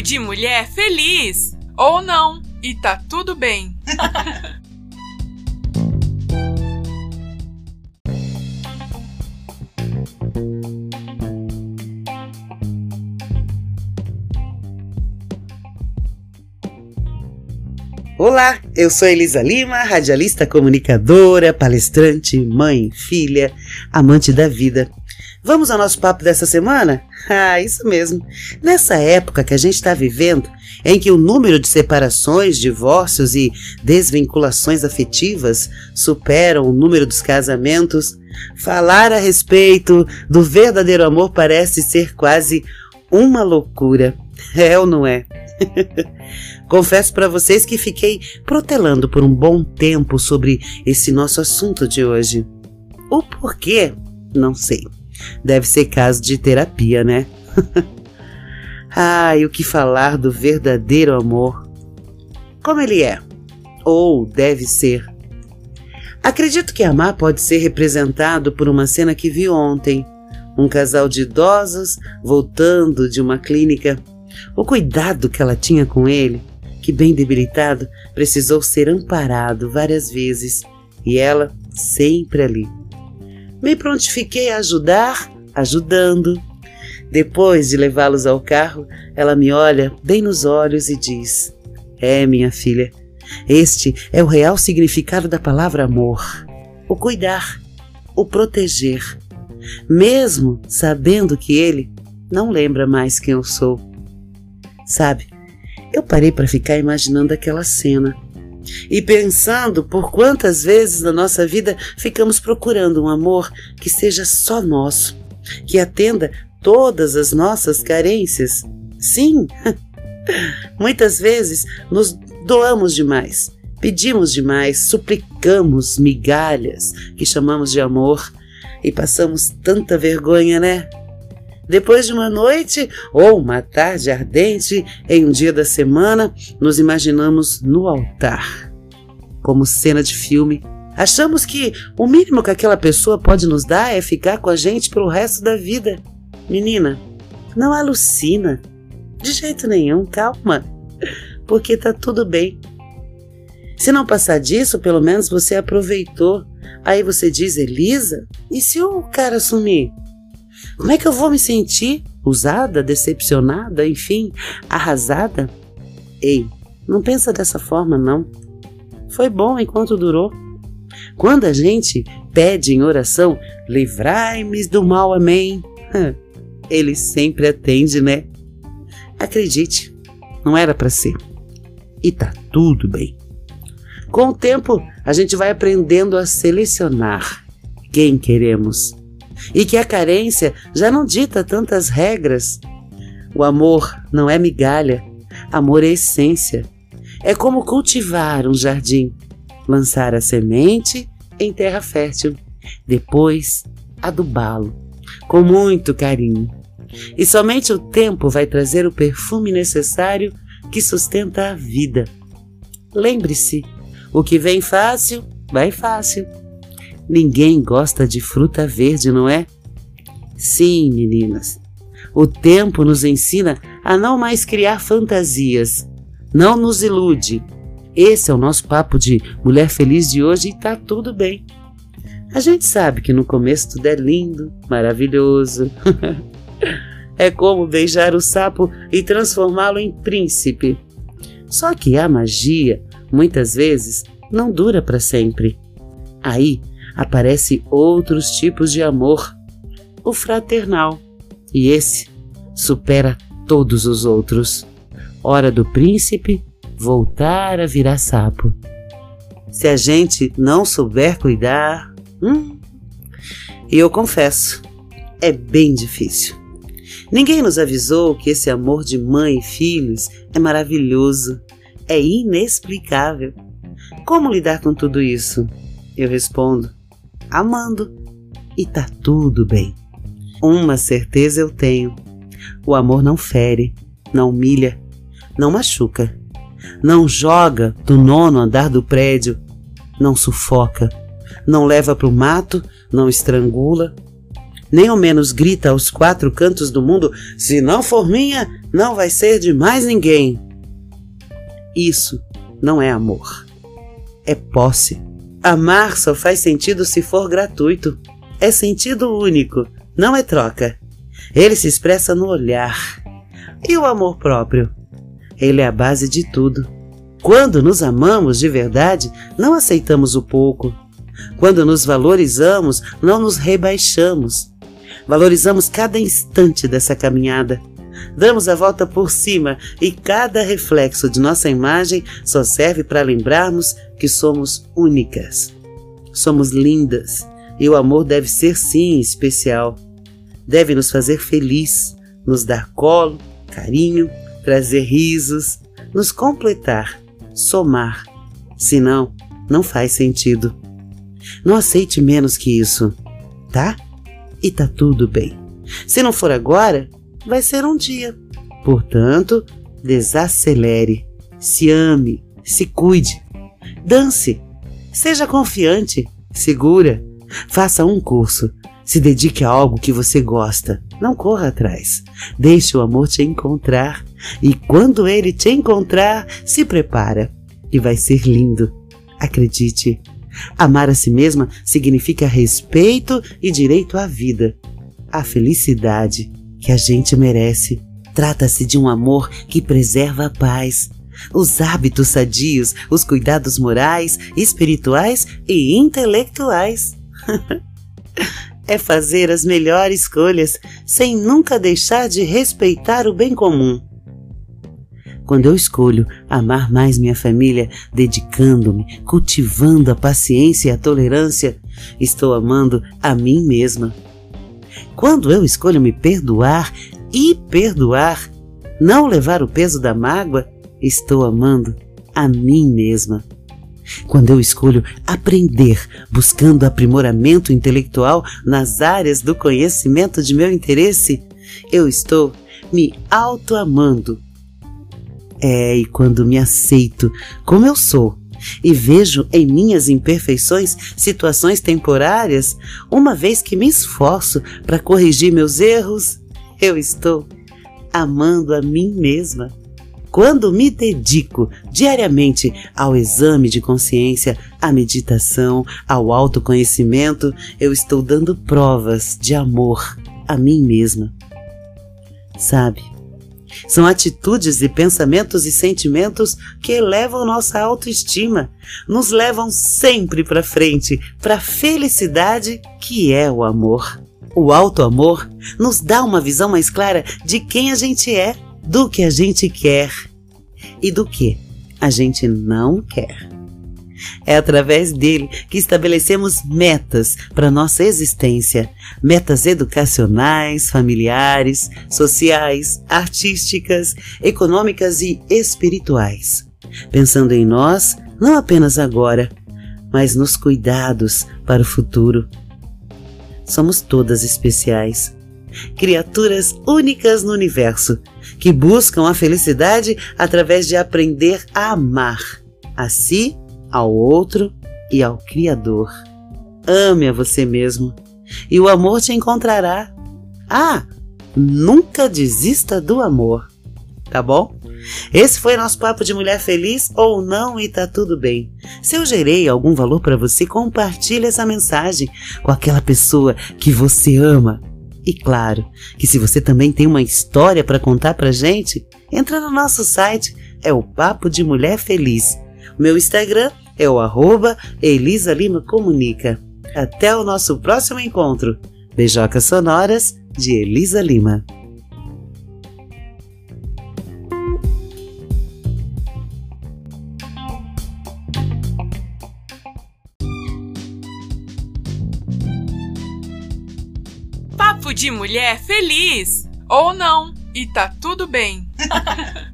De mulher feliz! Ou não, e tá tudo bem. Olá, eu sou Elisa Lima, radialista, comunicadora, palestrante, mãe, filha, amante da vida. Vamos ao nosso papo dessa semana? Ah, isso mesmo. Nessa época que a gente está vivendo, em que o número de separações, divórcios e desvinculações afetivas superam o número dos casamentos, falar a respeito do verdadeiro amor parece ser quase uma loucura. É ou não é? Confesso para vocês que fiquei protelando por um bom tempo sobre esse nosso assunto de hoje. O porquê? Não sei. Deve ser caso de terapia, né? Ai, o que falar do verdadeiro amor? Como ele é? Ou deve ser? Acredito que amar pode ser representado por uma cena que vi ontem. Um casal de idosos voltando de uma clínica. O cuidado que ela tinha com ele, que bem debilitado, precisou ser amparado várias vezes e ela sempre ali me prontifiquei a ajudar, ajudando. Depois de levá-los ao carro, ela me olha bem nos olhos e diz: É, minha filha, este é o real significado da palavra amor: o cuidar, o proteger, mesmo sabendo que ele não lembra mais quem eu sou. Sabe, eu parei para ficar imaginando aquela cena e pensando por quantas vezes na nossa vida ficamos procurando um amor que seja só nosso, que atenda todas as nossas carências. Sim, muitas vezes nos doamos demais, pedimos demais, suplicamos migalhas que chamamos de amor e passamos tanta vergonha, né? Depois de uma noite ou uma tarde ardente em um dia da semana, nos imaginamos no altar. Como cena de filme, achamos que o mínimo que aquela pessoa pode nos dar é ficar com a gente pelo resto da vida. Menina, não alucina. De jeito nenhum, calma. Porque tá tudo bem. Se não passar disso, pelo menos você aproveitou. Aí você diz, Elisa, e se o cara sumir? Como é que eu vou me sentir? Usada, decepcionada, enfim, arrasada? Ei, não pensa dessa forma, não. Foi bom enquanto durou. Quando a gente pede em oração, livrai-me do mal, amém. Ele sempre atende, né? Acredite, não era para ser. E tá tudo bem. Com o tempo, a gente vai aprendendo a selecionar quem queremos e que a carência já não dita tantas regras. O amor não é migalha, amor é essência. É como cultivar um jardim, lançar a semente em terra fértil, depois adubá-lo com muito carinho. E somente o tempo vai trazer o perfume necessário que sustenta a vida. Lembre-se, o que vem fácil, vai fácil. Ninguém gosta de fruta verde, não é? Sim, meninas. O tempo nos ensina a não mais criar fantasias. Não nos ilude. Esse é o nosso papo de mulher feliz de hoje e tá tudo bem. A gente sabe que no começo tudo é lindo, maravilhoso. é como beijar o sapo e transformá-lo em príncipe. Só que a magia, muitas vezes, não dura para sempre. Aí aparecem outros tipos de amor, o fraternal, e esse supera todos os outros. Hora do príncipe voltar a virar sapo. Se a gente não souber cuidar, hum, e eu confesso, é bem difícil. Ninguém nos avisou que esse amor de mãe e filhos é maravilhoso, é inexplicável. Como lidar com tudo isso? Eu respondo: amando. E tá tudo bem. Uma certeza eu tenho: o amor não fere, não humilha, não machuca, não joga do nono andar do prédio, não sufoca, não leva para o mato, não estrangula. nem ao menos grita aos quatro cantos do mundo: se não for minha, não vai ser de mais ninguém. Isso não é amor. É posse. Amar só faz sentido se for gratuito. É sentido único, não é troca. Ele se expressa no olhar. E o amor próprio? Ele é a base de tudo. Quando nos amamos de verdade, não aceitamos o pouco. Quando nos valorizamos, não nos rebaixamos. Valorizamos cada instante dessa caminhada. Damos a volta por cima e cada reflexo de nossa imagem só serve para lembrarmos que somos únicas. Somos lindas e o amor deve ser sim especial. Deve nos fazer feliz, nos dar colo, carinho, trazer risos, nos completar, somar. Senão, não faz sentido. Não aceite menos que isso, tá? E tá tudo bem. Se não for agora, vai ser um dia. Portanto, desacelere, se ame, se cuide, dance, seja confiante, segura, faça um curso, se dedique a algo que você gosta, não corra atrás. Deixe o amor te encontrar e quando ele te encontrar, se prepara e vai ser lindo. Acredite. Amar a si mesma significa respeito e direito à vida, à felicidade que a gente merece. Trata-se de um amor que preserva a paz, os hábitos sadios, os cuidados morais, espirituais e intelectuais. é fazer as melhores escolhas sem nunca deixar de respeitar o bem comum. Quando eu escolho amar mais minha família, dedicando-me, cultivando a paciência e a tolerância, estou amando a mim mesma. Quando eu escolho me perdoar e perdoar, não levar o peso da mágoa, estou amando a mim mesma. Quando eu escolho aprender, buscando aprimoramento intelectual nas áreas do conhecimento de meu interesse, eu estou me autoamando. É, e quando me aceito como eu sou e vejo em minhas imperfeições situações temporárias, uma vez que me esforço para corrigir meus erros, eu estou amando a mim mesma. Quando me dedico diariamente ao exame de consciência, à meditação, ao autoconhecimento, eu estou dando provas de amor a mim mesma. Sabe? São atitudes e pensamentos e sentimentos que elevam nossa autoestima, nos levam sempre para frente, para a felicidade que é o amor. O alto amor nos dá uma visão mais clara de quem a gente é do que a gente quer e do que a gente não quer. É através dele que estabelecemos metas para nossa existência, metas educacionais, familiares, sociais, artísticas, econômicas e espirituais. Pensando em nós, não apenas agora, mas nos cuidados para o futuro. Somos todas especiais criaturas únicas no universo, que buscam a felicidade através de aprender a amar a si, ao outro e ao Criador. Ame a você mesmo e o amor te encontrará. Ah, nunca desista do amor, tá bom? Esse foi nosso papo de mulher feliz ou não e tá tudo bem. Se eu gerei algum valor para você, compartilhe essa mensagem com aquela pessoa que você ama e claro, que se você também tem uma história para contar pra gente, entra no nosso site, é o Papo de Mulher Feliz. Meu Instagram é o arroba Elisa Lima Comunica. Até o nosso próximo encontro. Beijocas sonoras de Elisa Lima. Papo de mulher feliz! Ou não, e tá tudo bem.